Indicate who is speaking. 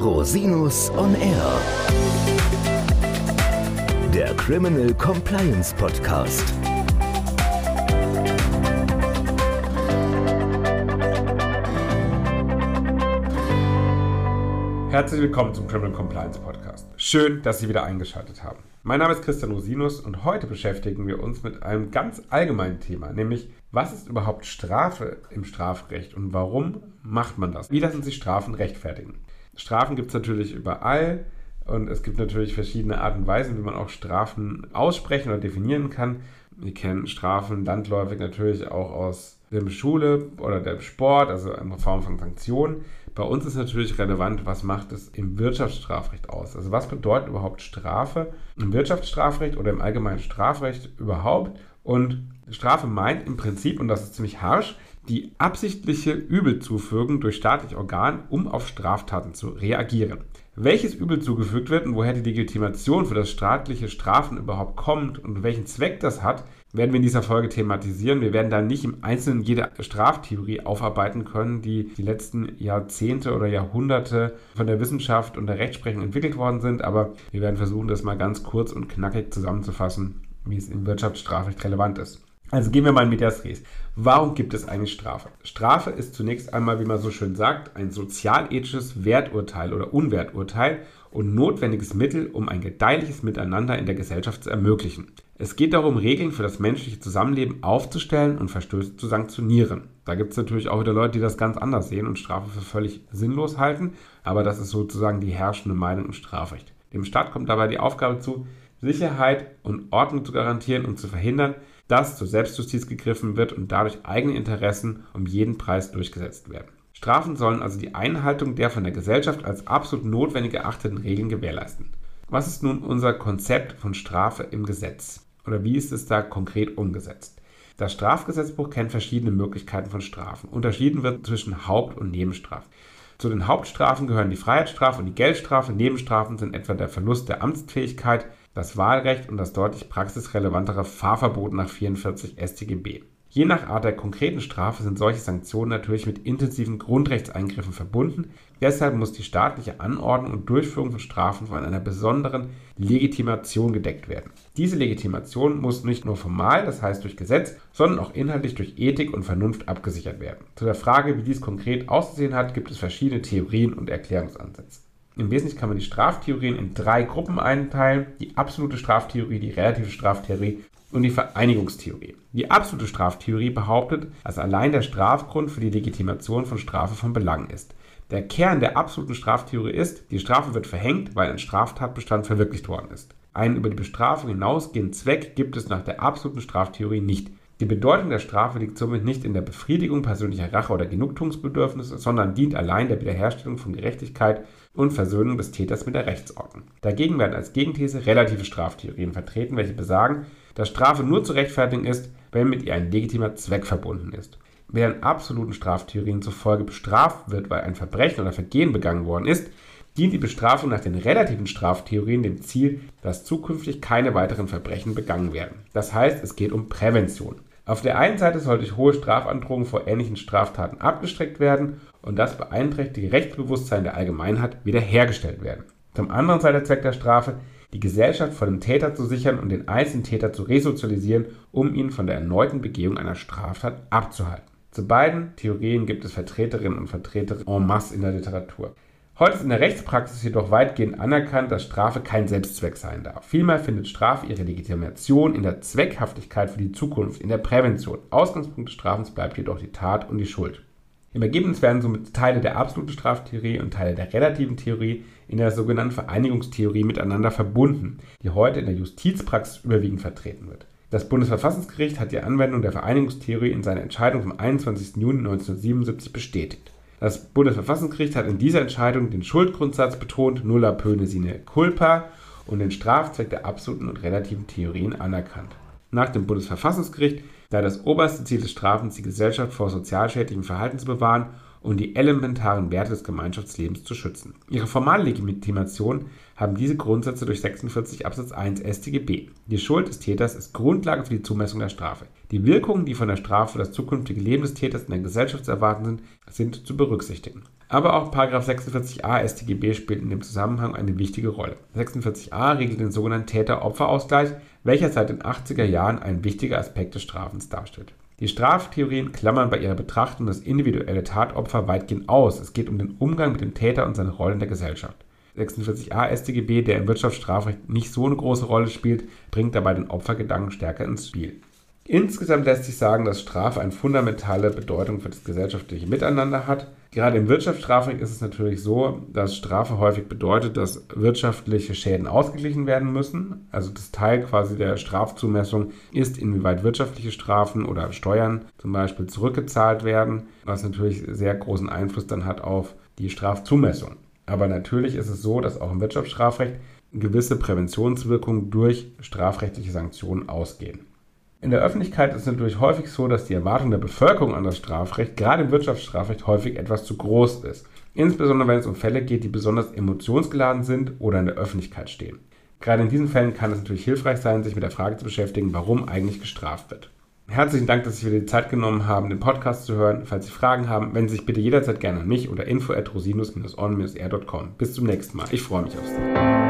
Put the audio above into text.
Speaker 1: Rosinus on Air. Der Criminal Compliance Podcast.
Speaker 2: Herzlich willkommen zum Criminal Compliance Podcast. Schön, dass Sie wieder eingeschaltet haben. Mein Name ist Christian Rosinus und heute beschäftigen wir uns mit einem ganz allgemeinen Thema, nämlich was ist überhaupt Strafe im Strafrecht und warum macht man das? Wie lassen sich Strafen rechtfertigen? Strafen gibt es natürlich überall und es gibt natürlich verschiedene Arten und Weisen, wie man auch Strafen aussprechen oder definieren kann. Wir kennen Strafen landläufig natürlich auch aus der Schule oder der Sport, also eine Form von Sanktionen. Bei uns ist natürlich relevant, was macht es im Wirtschaftsstrafrecht aus? Also was bedeutet überhaupt Strafe im Wirtschaftsstrafrecht oder im allgemeinen Strafrecht überhaupt? Und Strafe meint im Prinzip, und das ist ziemlich harsch, die absichtliche Übelzufügung durch staatliche Organe, um auf Straftaten zu reagieren. Welches Übel zugefügt wird und woher die Legitimation für das staatliche Strafen überhaupt kommt und welchen Zweck das hat, werden wir in dieser Folge thematisieren. Wir werden da nicht im Einzelnen jede Straftheorie aufarbeiten können, die die letzten Jahrzehnte oder Jahrhunderte von der Wissenschaft und der Rechtsprechung entwickelt worden sind, aber wir werden versuchen, das mal ganz kurz und knackig zusammenzufassen, wie es im Wirtschaftsstrafrecht relevant ist. Also gehen wir mal in Medias Res. Warum gibt es eigentlich Strafe? Strafe ist zunächst einmal, wie man so schön sagt, ein sozialethisches Werturteil oder Unwerturteil und notwendiges Mittel, um ein gedeihliches Miteinander in der Gesellschaft zu ermöglichen. Es geht darum, Regeln für das menschliche Zusammenleben aufzustellen und Verstöße zu sanktionieren. Da gibt es natürlich auch wieder Leute, die das ganz anders sehen und Strafe für völlig sinnlos halten, aber das ist sozusagen die herrschende Meinung im Strafrecht. Dem Staat kommt dabei die Aufgabe zu, Sicherheit und Ordnung zu garantieren und zu verhindern, dass zur Selbstjustiz gegriffen wird und dadurch eigene Interessen um jeden Preis durchgesetzt werden. Strafen sollen also die Einhaltung der von der Gesellschaft als absolut notwendig erachteten Regeln gewährleisten. Was ist nun unser Konzept von Strafe im Gesetz? Oder wie ist es da konkret umgesetzt? Das Strafgesetzbuch kennt verschiedene Möglichkeiten von Strafen. Unterschieden wird zwischen Haupt- und Nebenstrafen. Zu den Hauptstrafen gehören die Freiheitsstrafe und die Geldstrafe. Nebenstrafen sind etwa der Verlust der Amtsfähigkeit, das Wahlrecht und das deutlich praxisrelevantere Fahrverbot nach 44 StGB. Je nach Art der konkreten Strafe sind solche Sanktionen natürlich mit intensiven Grundrechtseingriffen verbunden. Deshalb muss die staatliche Anordnung und Durchführung von Strafen von einer besonderen Legitimation gedeckt werden. Diese Legitimation muss nicht nur formal, das heißt durch Gesetz, sondern auch inhaltlich durch Ethik und Vernunft abgesichert werden. Zu der Frage, wie dies konkret auszusehen hat, gibt es verschiedene Theorien und Erklärungsansätze. Im Wesentlichen kann man die Straftheorien in drei Gruppen einteilen. Die absolute Straftheorie, die relative Straftheorie und die Vereinigungstheorie. Die absolute Straftheorie behauptet, dass allein der Strafgrund für die Legitimation von Strafe von Belang ist. Der Kern der absoluten Straftheorie ist, die Strafe wird verhängt, weil ein Straftatbestand verwirklicht worden ist. Einen über die Bestrafung hinausgehenden Zweck gibt es nach der absoluten Straftheorie nicht. Die Bedeutung der Strafe liegt somit nicht in der Befriedigung persönlicher Rache oder Genugtuungsbedürfnisse, sondern dient allein der Wiederherstellung von Gerechtigkeit und Versöhnung des Täters mit der Rechtsordnung. Dagegen werden als Gegenthese relative Straftheorien vertreten, welche besagen, dass Strafe nur zu rechtfertigen ist, wenn mit ihr ein legitimer Zweck verbunden ist. Während absoluten Straftheorien zufolge bestraft wird, weil ein Verbrechen oder Vergehen begangen worden ist, dient die Bestrafung nach den relativen Straftheorien dem Ziel, dass zukünftig keine weiteren Verbrechen begangen werden. Das heißt, es geht um Prävention. Auf der einen Seite soll durch hohe Strafandrohungen vor ähnlichen Straftaten abgestreckt werden und das beeinträchtige Rechtsbewusstsein der Allgemeinheit wiederhergestellt werden. Zum anderen sei der Zweck der Strafe, die Gesellschaft vor dem Täter zu sichern und den einzelnen Täter zu resozialisieren, um ihn von der erneuten Begehung einer Straftat abzuhalten. Zu beiden Theorien gibt es Vertreterinnen und Vertreter en masse in der Literatur. Heute ist in der Rechtspraxis jedoch weitgehend anerkannt, dass Strafe kein Selbstzweck sein darf. Vielmehr findet Strafe ihre Legitimation in der Zweckhaftigkeit für die Zukunft, in der Prävention. Ausgangspunkt des Strafens bleibt jedoch die Tat und die Schuld. Im Ergebnis werden somit Teile der absoluten Straftheorie und Teile der relativen Theorie in der sogenannten Vereinigungstheorie miteinander verbunden, die heute in der Justizpraxis überwiegend vertreten wird. Das Bundesverfassungsgericht hat die Anwendung der Vereinigungstheorie in seiner Entscheidung vom 21. Juni 1977 bestätigt. Das Bundesverfassungsgericht hat in dieser Entscheidung den Schuldgrundsatz betont, nulla pöne sine culpa, und den Strafzweck der absoluten und relativen Theorien anerkannt. Nach dem Bundesverfassungsgericht sei das oberste Ziel des Strafens, die Gesellschaft vor sozialschädlichem Verhalten zu bewahren und die elementaren Werte des Gemeinschaftslebens zu schützen. Ihre formale Legitimation haben diese Grundsätze durch 46 Absatz 1 StGB. Die Schuld des Täters ist Grundlage für die Zumessung der Strafe. Die Wirkungen, die von der Strafe für das zukünftige Leben des Täters in der Gesellschaft zu erwarten sind, sind zu berücksichtigen. Aber auch 46a StGB spielt in dem Zusammenhang eine wichtige Rolle. 46a regelt den sogenannten Täter-Opfer-Ausgleich, welcher seit den 80er Jahren ein wichtiger Aspekt des Strafens darstellt. Die Straftheorien klammern bei ihrer Betrachtung das individuelle Tatopfer weitgehend aus. Es geht um den Umgang mit dem Täter und seine Rolle in der Gesellschaft. 46a StGB, der im Wirtschaftsstrafrecht nicht so eine große Rolle spielt, bringt dabei den Opfergedanken stärker ins Spiel. Insgesamt lässt sich sagen, dass Strafe eine fundamentale Bedeutung für das gesellschaftliche Miteinander hat. Gerade im Wirtschaftsstrafrecht ist es natürlich so, dass Strafe häufig bedeutet, dass wirtschaftliche Schäden ausgeglichen werden müssen. Also das Teil quasi der Strafzumessung ist, inwieweit wirtschaftliche Strafen oder Steuern zum Beispiel zurückgezahlt werden, was natürlich sehr großen Einfluss dann hat auf die Strafzumessung. Aber natürlich ist es so, dass auch im Wirtschaftsstrafrecht gewisse Präventionswirkungen durch strafrechtliche Sanktionen ausgehen. In der Öffentlichkeit ist es natürlich häufig so, dass die Erwartung der Bevölkerung an das Strafrecht, gerade im Wirtschaftsstrafrecht, häufig etwas zu groß ist. Insbesondere wenn es um Fälle geht, die besonders emotionsgeladen sind oder in der Öffentlichkeit stehen. Gerade in diesen Fällen kann es natürlich hilfreich sein, sich mit der Frage zu beschäftigen, warum eigentlich gestraft wird. Herzlichen Dank, dass Sie wieder die Zeit genommen haben, den Podcast zu hören. Falls Sie Fragen haben, wenden Sie sich bitte jederzeit gerne an mich oder info at rosinus-on-r.com. Bis zum nächsten Mal. Ich freue mich auf Sie.